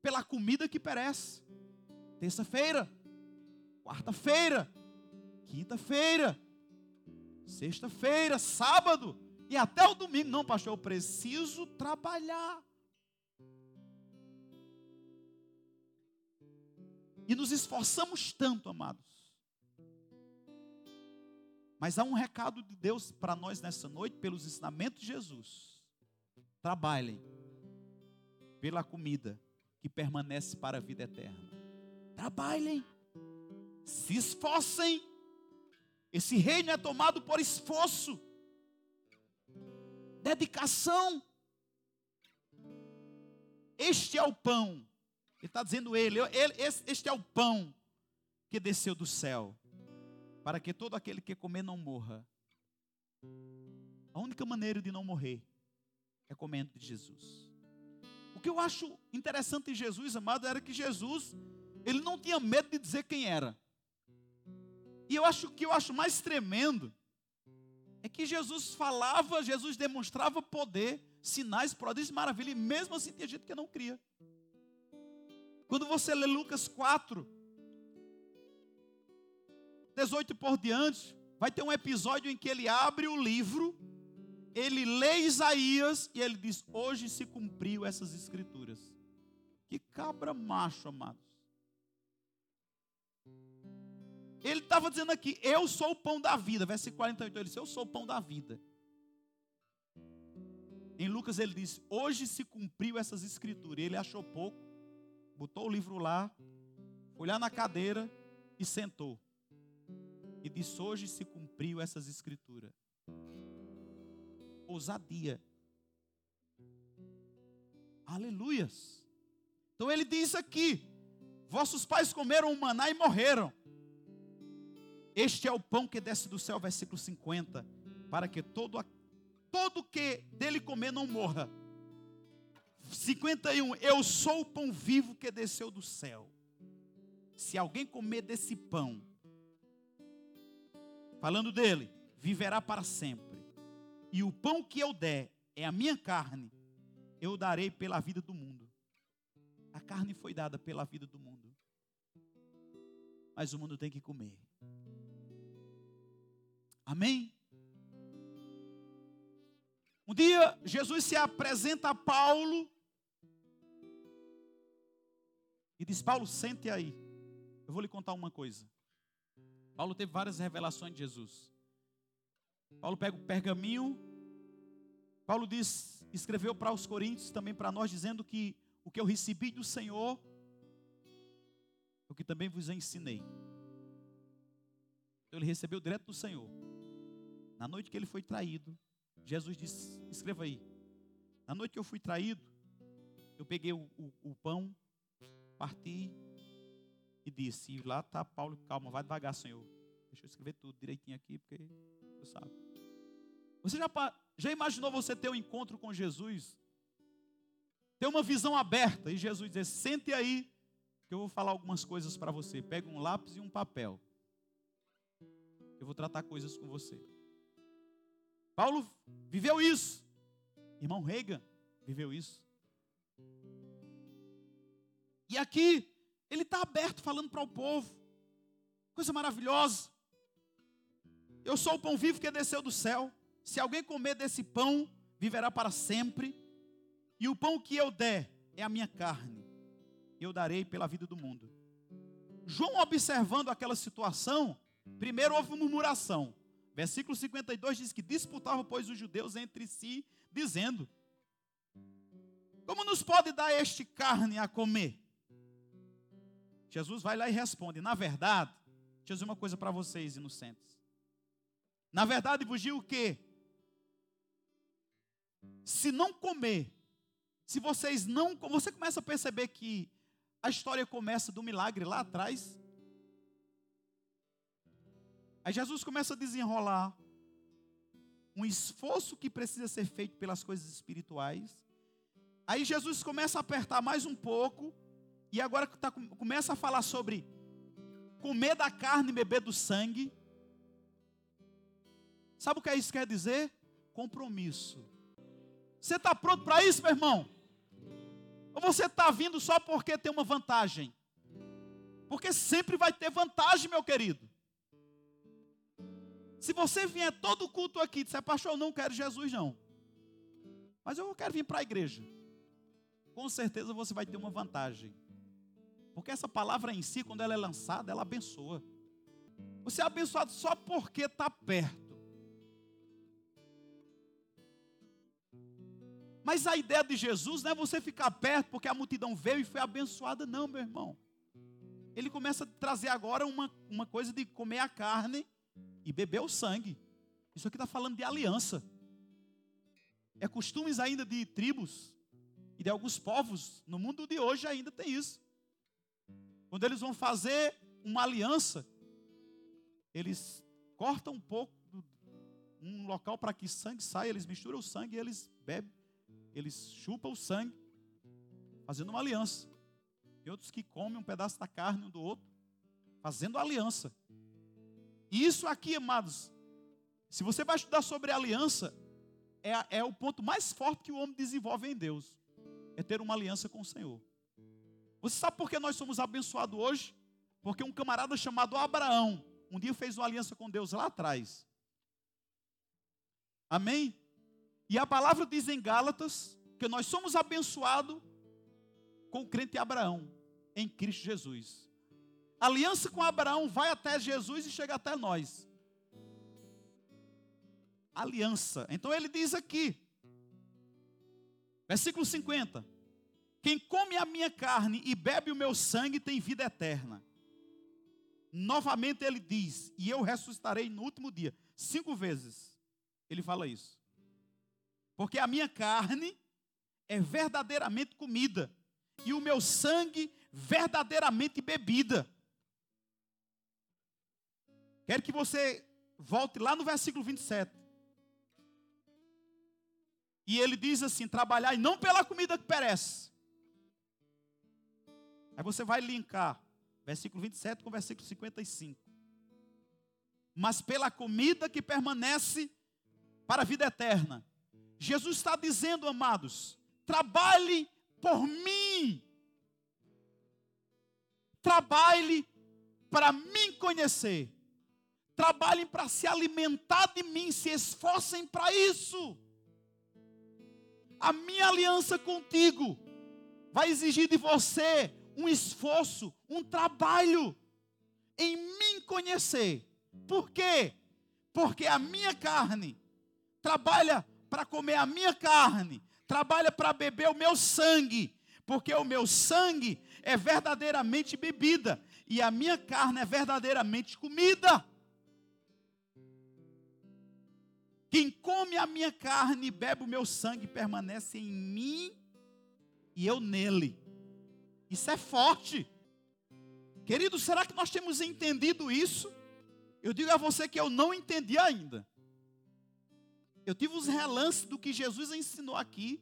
pela comida que perece. Terça-feira, quarta-feira, quinta-feira, sexta-feira, sábado e até o domingo. Não, pastor, eu preciso trabalhar. E nos esforçamos tanto, amados. Mas há um recado de Deus para nós nessa noite, pelos ensinamentos de Jesus. Trabalhem pela comida que permanece para a vida eterna. Trabalhem, se esforcem. Esse reino é tomado por esforço, dedicação. Este é o pão ele está dizendo ele, ele, este é o pão que desceu do céu, para que todo aquele que comer não morra. A única maneira de não morrer é comendo de Jesus. O que eu acho interessante em Jesus, amado, era que Jesus, ele não tinha medo de dizer quem era. E eu acho que eu acho mais tremendo é que Jesus falava, Jesus demonstrava poder, sinais, prodígios, maravilha, e mesmo assim tinha gente que não cria. Quando você lê Lucas 4, 18 por diante, vai ter um episódio em que ele abre o livro, ele lê Isaías e ele diz: Hoje se cumpriu essas escrituras. Que cabra macho, amados. Ele estava dizendo aqui: Eu sou o pão da vida. Versículo 48, ele disse: Eu sou o pão da vida. Em Lucas ele diz: Hoje se cumpriu essas escrituras. Ele achou pouco botou o livro lá, foi lá na cadeira e sentou. E disse: Hoje se cumpriu essas escrituras. Ousadia. Aleluias. Então ele diz aqui: Vossos pais comeram o maná e morreram. Este é o pão que desce do céu, versículo 50, para que todo, todo que dele comer não morra. 51, eu sou o pão vivo que desceu do céu. Se alguém comer desse pão, falando dele, viverá para sempre. E o pão que eu der é a minha carne, eu darei pela vida do mundo. A carne foi dada pela vida do mundo. Mas o mundo tem que comer. Amém? Um dia, Jesus se apresenta a Paulo e diz: Paulo, sente aí. Eu vou lhe contar uma coisa. Paulo teve várias revelações de Jesus. Paulo pega o pergaminho. Paulo diz, escreveu para os coríntios, também para nós, dizendo que o que eu recebi do Senhor, o que também vos ensinei. Então, ele recebeu direto do Senhor. Na noite que ele foi traído, Jesus disse: escreva aí. Na noite que eu fui traído, eu peguei o, o, o pão, parti e disse: e lá está Paulo, calma, vai devagar, Senhor. Deixa eu escrever tudo direitinho aqui, porque você sabe. Você já, já imaginou você ter um encontro com Jesus? Ter uma visão aberta e Jesus dizer: sente aí, que eu vou falar algumas coisas para você. Pega um lápis e um papel. Eu vou tratar coisas com você. Paulo viveu isso. Irmão Reagan viveu isso. E aqui, ele está aberto falando para o povo. Coisa maravilhosa. Eu sou o pão vivo que desceu do céu. Se alguém comer desse pão, viverá para sempre. E o pão que eu der é a minha carne. Eu darei pela vida do mundo. João, observando aquela situação, primeiro houve murmuração. Versículo 52 diz que disputavam, pois, os judeus entre si, dizendo: Como nos pode dar este carne a comer? Jesus vai lá e responde: Na verdade, deixa eu dizer uma coisa para vocês, inocentes. Na verdade, vos o quê? Se não comer, se vocês não. Você começa a perceber que a história começa do milagre lá atrás. Aí Jesus começa a desenrolar um esforço que precisa ser feito pelas coisas espirituais. Aí Jesus começa a apertar mais um pouco. E agora tá, começa a falar sobre comer da carne e beber do sangue. Sabe o que isso quer dizer? Compromisso. Você está pronto para isso, meu irmão? Ou você está vindo só porque tem uma vantagem? Porque sempre vai ter vantagem, meu querido. Se você vier todo culto aqui disser, pastor, eu não quero Jesus, não. Mas eu quero vir para a igreja. Com certeza você vai ter uma vantagem. Porque essa palavra em si, quando ela é lançada, ela abençoa. Você é abençoado só porque está perto. Mas a ideia de Jesus não é você ficar perto porque a multidão veio e foi abençoada, não, meu irmão. Ele começa a trazer agora uma, uma coisa de comer a carne e beber o sangue. Isso aqui está falando de aliança. É costumes ainda de tribos e de alguns povos. No mundo de hoje ainda tem isso. Quando eles vão fazer uma aliança, eles cortam um pouco um local para que sangue saia, eles misturam o sangue e eles bebem, eles chupam o sangue, fazendo uma aliança. E outros que comem um pedaço da carne um do outro, fazendo aliança. E isso aqui, amados, se você vai estudar sobre aliança, é, é o ponto mais forte que o homem desenvolve em Deus. É ter uma aliança com o Senhor. Você sabe por que nós somos abençoados hoje? Porque um camarada chamado Abraão, um dia fez uma aliança com Deus lá atrás. Amém? E a palavra diz em Gálatas que nós somos abençoados com o crente Abraão, em Cristo Jesus. A aliança com Abraão vai até Jesus e chega até nós. Aliança. Então ele diz aqui, versículo 50: Quem come a minha carne e bebe o meu sangue tem vida eterna. Novamente ele diz: E eu ressuscitarei no último dia. Cinco vezes ele fala isso. Porque a minha carne é verdadeiramente comida, e o meu sangue verdadeiramente bebida. Quero que você volte lá no versículo 27. E ele diz assim: trabalhar e não pela comida que perece. Aí você vai linkar versículo 27 com versículo 55. Mas pela comida que permanece para a vida eterna. Jesus está dizendo, amados, trabalhe por mim. Trabalhe para me conhecer. Trabalhem para se alimentar de mim, se esforcem para isso. A minha aliança contigo vai exigir de você um esforço, um trabalho em me conhecer. Por quê? Porque a minha carne trabalha para comer a minha carne, trabalha para beber o meu sangue, porque o meu sangue é verdadeiramente bebida e a minha carne é verdadeiramente comida. Quem come a minha carne e bebe o meu sangue permanece em mim e eu nele. Isso é forte. Querido, será que nós temos entendido isso? Eu digo a você que eu não entendi ainda. Eu tive os relances do que Jesus ensinou aqui,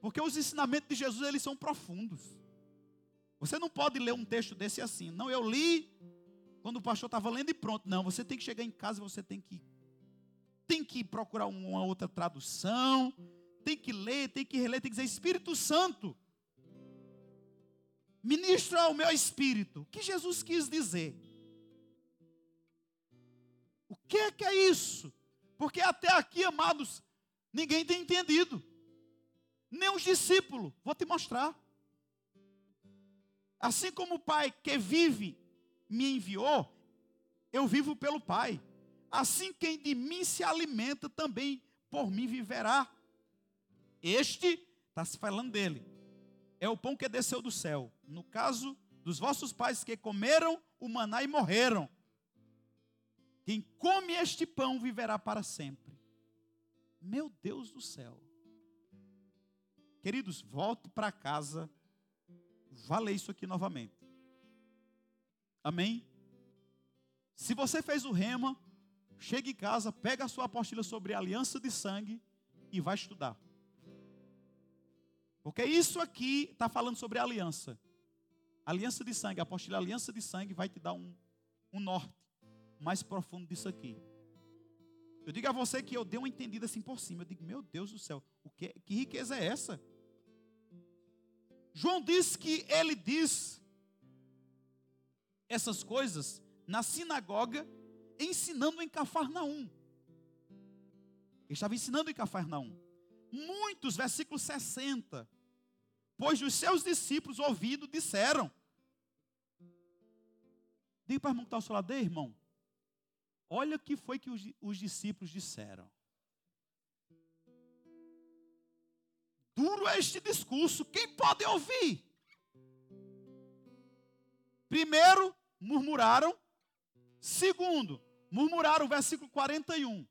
porque os ensinamentos de Jesus eles são profundos. Você não pode ler um texto desse assim. Não, eu li quando o pastor estava lendo e pronto. Não, você tem que chegar em casa, você tem que tem que procurar uma outra tradução, tem que ler, tem que reler, tem que dizer Espírito Santo. Ministra ao meu espírito. O que Jesus quis dizer? O que é que é isso? Porque até aqui, amados, ninguém tem entendido. Nem os discípulos. Vou te mostrar. Assim como o Pai que vive me enviou, eu vivo pelo Pai. Assim quem de mim se alimenta também por mim viverá. Este, está se falando dele, é o pão que desceu do céu. No caso dos vossos pais que comeram o maná e morreram. Quem come este pão viverá para sempre. Meu Deus do céu. Queridos, volte para casa. Vá ler isso aqui novamente. Amém? Se você fez o rema, chegue em casa, pega a sua apostila sobre a aliança de sangue e vai estudar. Porque isso aqui está falando sobre aliança. Aliança de sangue, apostila aliança de sangue vai te dar um, um norte mais profundo disso aqui. Eu digo a você que eu dei uma entendida assim por cima. Eu digo, meu Deus do céu, o que, que riqueza é essa? João disse que ele diz essas coisas na sinagoga, ensinando em Cafarnaum. Ele estava ensinando em Cafarnaum. Muitos, versículo 60. Pois os seus discípulos ouvindo disseram. Diga para o irmão que está ao seu lado, irmão. Olha o que foi que os, os discípulos disseram. Duro é este discurso, quem pode ouvir? Primeiro, murmuraram. Segundo, murmuraram, versículo 41.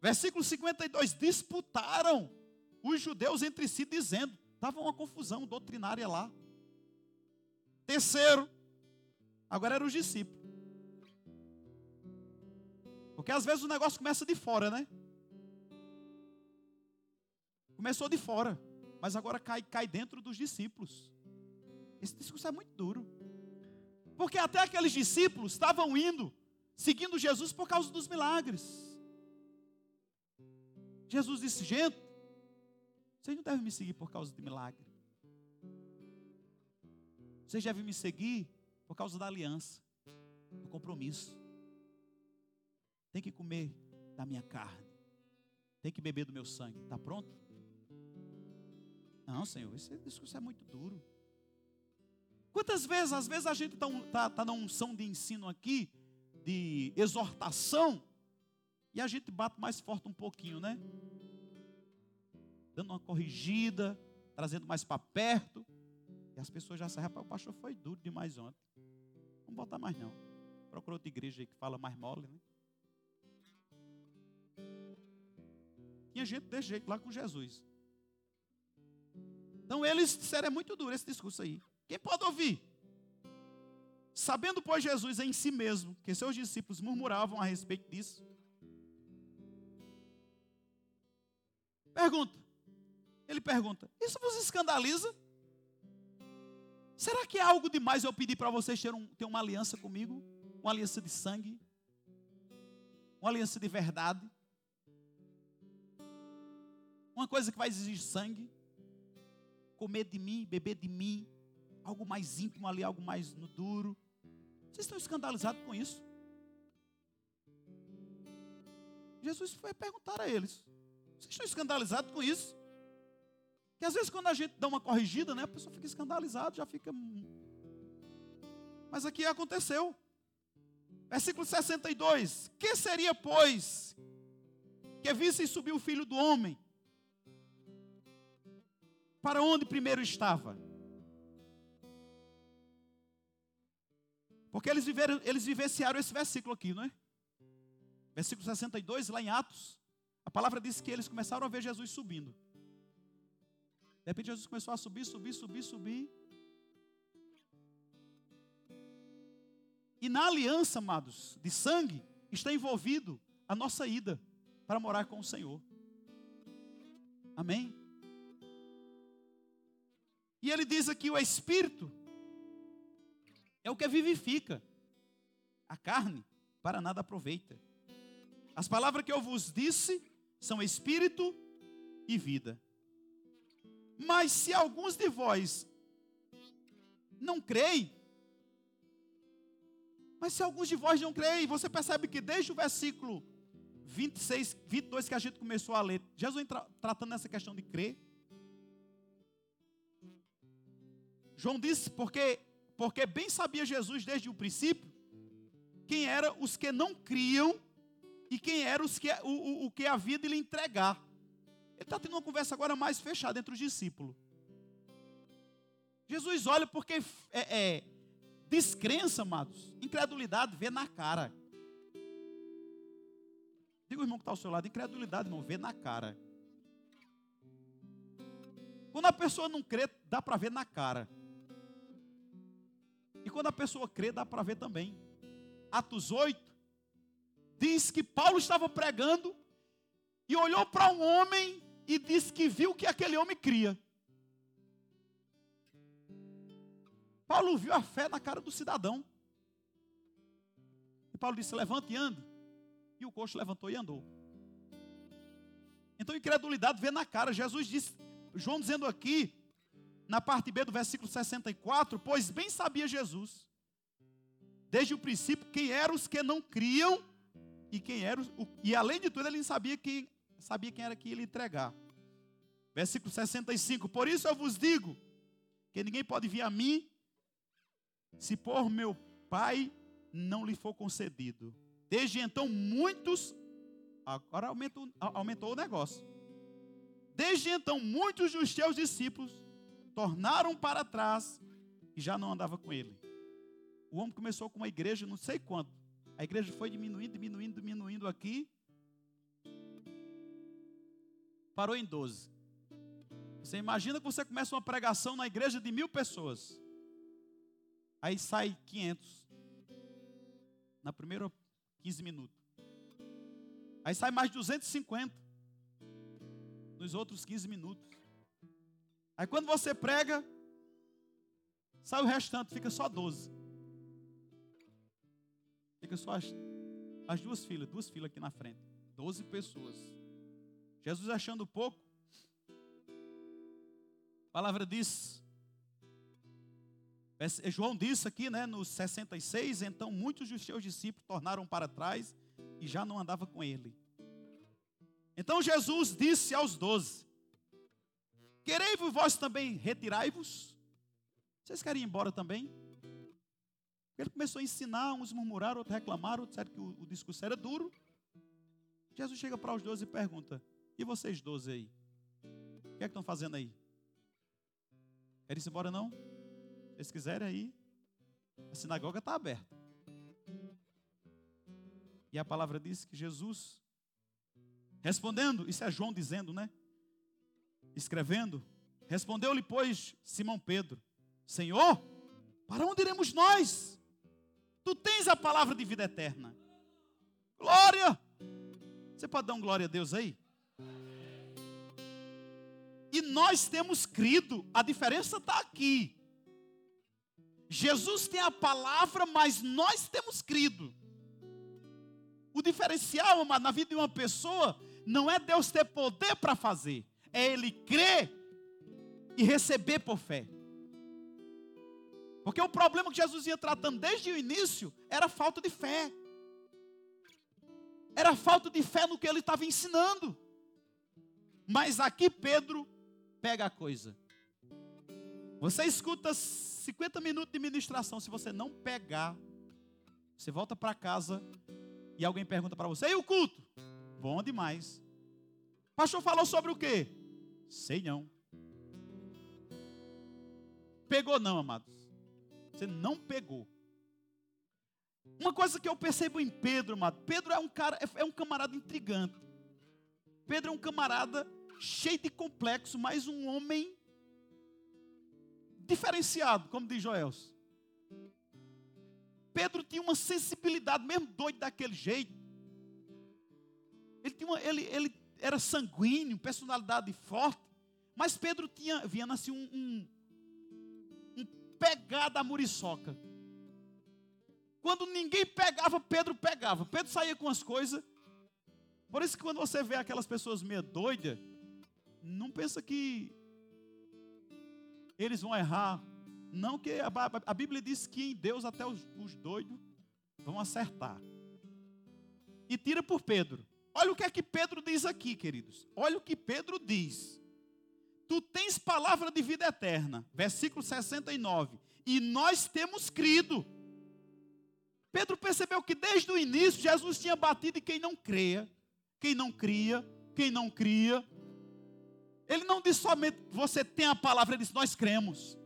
Versículo 52, disputaram os judeus entre si, dizendo, estava uma confusão doutrinária lá. Terceiro, agora eram os discípulos. Porque às vezes o negócio começa de fora, né? Começou de fora, mas agora cai, cai dentro dos discípulos. Esse discurso é muito duro. Porque até aqueles discípulos estavam indo, seguindo Jesus por causa dos milagres. Jesus disse: gente, vocês não devem me seguir por causa de milagre. Vocês devem me seguir por causa da aliança, do compromisso tem que comer da minha carne, tem que beber do meu sangue. Está pronto? Não, Senhor, esse discurso é muito duro. Quantas vezes, às vezes a gente está tá, tá na unção de ensino aqui, de exortação, e a gente bate mais forte um pouquinho, né? Dando uma corrigida, trazendo mais para perto. E as pessoas já sabem, rapaz, o pastor foi duro demais ontem. Vamos botar mais não. Procura outra igreja aí que fala mais mole, né? Tinha gente desse jeito lá com Jesus. Então eles disseram, é muito duro esse discurso aí. Quem pode ouvir? Sabendo, pois, Jesus em si mesmo, que seus discípulos murmuravam a respeito disso. Pergunta. Ele pergunta: Isso vos escandaliza? Será que é algo demais eu pedir para vocês ter, um, ter uma aliança comigo? Uma aliança de sangue? Uma aliança de verdade? Uma coisa que vai exigir sangue? Comer de mim, beber de mim, algo mais íntimo ali, algo mais no duro. Vocês estão escandalizados com isso? Jesus foi perguntar a eles: Vocês estão escandalizados com isso? Que às vezes quando a gente dá uma corrigida, né, a pessoa fica escandalizada, já fica. Hum. Mas aqui aconteceu. Versículo 62. Que seria, pois, que visse subir o filho do homem? Para onde primeiro estava? Porque eles, viveram, eles vivenciaram esse versículo aqui, não é? Versículo 62, lá em Atos. A palavra diz que eles começaram a ver Jesus subindo. De repente Jesus começou a subir, subir, subir, subir. E na aliança, amados, de sangue, está envolvido a nossa ida para morar com o Senhor. Amém? E ele diz aqui: o Espírito é o que vivifica, a carne para nada aproveita. As palavras que eu vos disse são Espírito e vida. Mas se alguns de vós não creem, mas se alguns de vós não creem, você percebe que desde o versículo 26, 22 que a gente começou a ler, Jesus tra tratando nessa questão de crer. João disse, porque, porque bem sabia Jesus desde o princípio, quem eram os que não criam e quem eram os que, o, o, o que havia de lhe entregar. Ele está tendo uma conversa agora mais fechada entre os discípulos. Jesus olha porque é, é, descrença, amados, incredulidade vê na cara. Diga o irmão que está ao seu lado, incredulidade, irmão, vê na cara. Quando a pessoa não crê, dá para ver na cara. E quando a pessoa crê, dá para ver também. Atos 8 diz que Paulo estava pregando e olhou para um homem e disse que viu que aquele homem cria. Paulo viu a fé na cara do cidadão. E Paulo disse: Levante e ande. E o coxo levantou e andou. Então, incredulidade vê na cara. Jesus disse, João dizendo aqui, na parte B do versículo 64, pois bem sabia Jesus, desde o princípio, quem eram os que não criam e quem eram, e além de tudo, ele sabia quem sabia quem era que ia lhe entregar. Versículo 65: Por isso eu vos digo que ninguém pode vir a mim se por meu Pai não lhe for concedido. Desde então, muitos. Agora aumentou, aumentou o negócio. Desde então, muitos dos teus discípulos tornaram para trás e já não andava com ele. O homem começou com uma igreja, não sei quanto. A igreja foi diminuindo, diminuindo, diminuindo aqui. Parou em 12. Você imagina que você começa uma pregação na igreja de mil pessoas. Aí sai 500. Na primeira 15 minutos. Aí sai mais 250. Nos outros 15 minutos. Aí quando você prega, sai o restante, fica só 12. Fica só as, as duas filas, duas filas aqui na frente. 12 pessoas. Jesus achando pouco, a palavra diz, João disse aqui, né, no 66, então muitos dos seus discípulos tornaram para trás e já não andava com ele. Então Jesus disse aos doze: Querei-vos vós também retirai-vos? Vocês querem ir embora também? Ele começou a ensinar, uns murmuraram, outros reclamaram, disseram que o, o discurso era duro. Jesus chega para os doze e pergunta: E vocês doze aí? O que é que estão fazendo aí? Querem ir embora não? Se quiserem aí, a sinagoga está aberta. E a palavra diz que Jesus, respondendo, isso é João dizendo, né? Escrevendo, respondeu-lhe, pois, Simão Pedro: Senhor, para onde iremos nós? Tu tens a palavra de vida eterna. Glória! Você pode dar um glória a Deus aí? E nós temos crido, a diferença está aqui. Jesus tem a palavra, mas nós temos crido. O diferencial, amado, na vida de uma pessoa, não é Deus ter poder para fazer, é Ele crer e receber por fé. Porque o problema que Jesus ia tratando desde o início era a falta de fé. Era a falta de fé no que ele estava ensinando. Mas aqui Pedro pega a coisa. Você escuta 50 minutos de ministração, se você não pegar, você volta para casa e alguém pergunta para você: "E o culto?" Bom demais. pastor falou sobre o quê? Sei não. Pegou não, amados. Você não pegou. Uma coisa que eu percebo em Pedro, amado, Pedro é um cara, é, é um camarada intrigante. Pedro é um camarada cheio de complexo, mas um homem diferenciado, como diz Joels. Pedro tinha uma sensibilidade, mesmo doido daquele jeito. Ele, tinha uma, ele, ele era sanguíneo, personalidade forte. Mas Pedro tinha, vinha assim um, um, um pegada a muriçoca. Quando ninguém pegava, Pedro pegava. Pedro saía com as coisas. Por isso que quando você vê aquelas pessoas meio doidas, não pensa que eles vão errar. Não que a, a Bíblia diz que em Deus até os, os doidos vão acertar. E tira por Pedro. Olha o que é que Pedro diz aqui, queridos. Olha o que Pedro diz. Tu tens palavra de vida eterna. Versículo 69. E nós temos crido. Pedro percebeu que desde o início Jesus tinha batido em quem não creia, quem não cria, quem não cria. Ele não disse somente você tem a palavra, ele disse nós cremos.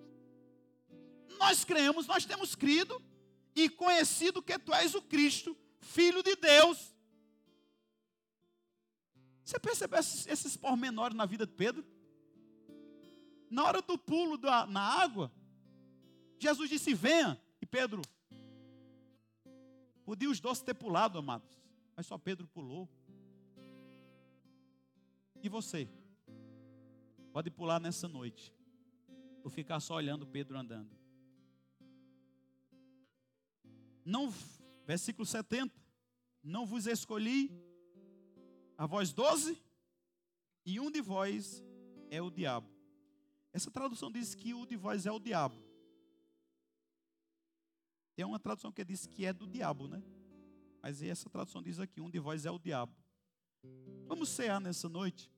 Nós cremos, nós temos crido e conhecido que tu és o Cristo, Filho de Deus. Você percebeu esses, esses pormenores na vida de Pedro? Na hora do pulo da, na água, Jesus disse: Venha. E Pedro, podia os dois ter pulado, amados, mas só Pedro pulou. E você? Pode pular nessa noite, ou ficar só olhando Pedro andando. Não, versículo 70. Não vos escolhi a vós doze, e um de vós é o diabo. Essa tradução diz que o de vós é o diabo. Tem uma tradução que diz que é do diabo, né? Mas essa tradução diz aqui: um de vós é o diabo. Vamos cear nessa noite.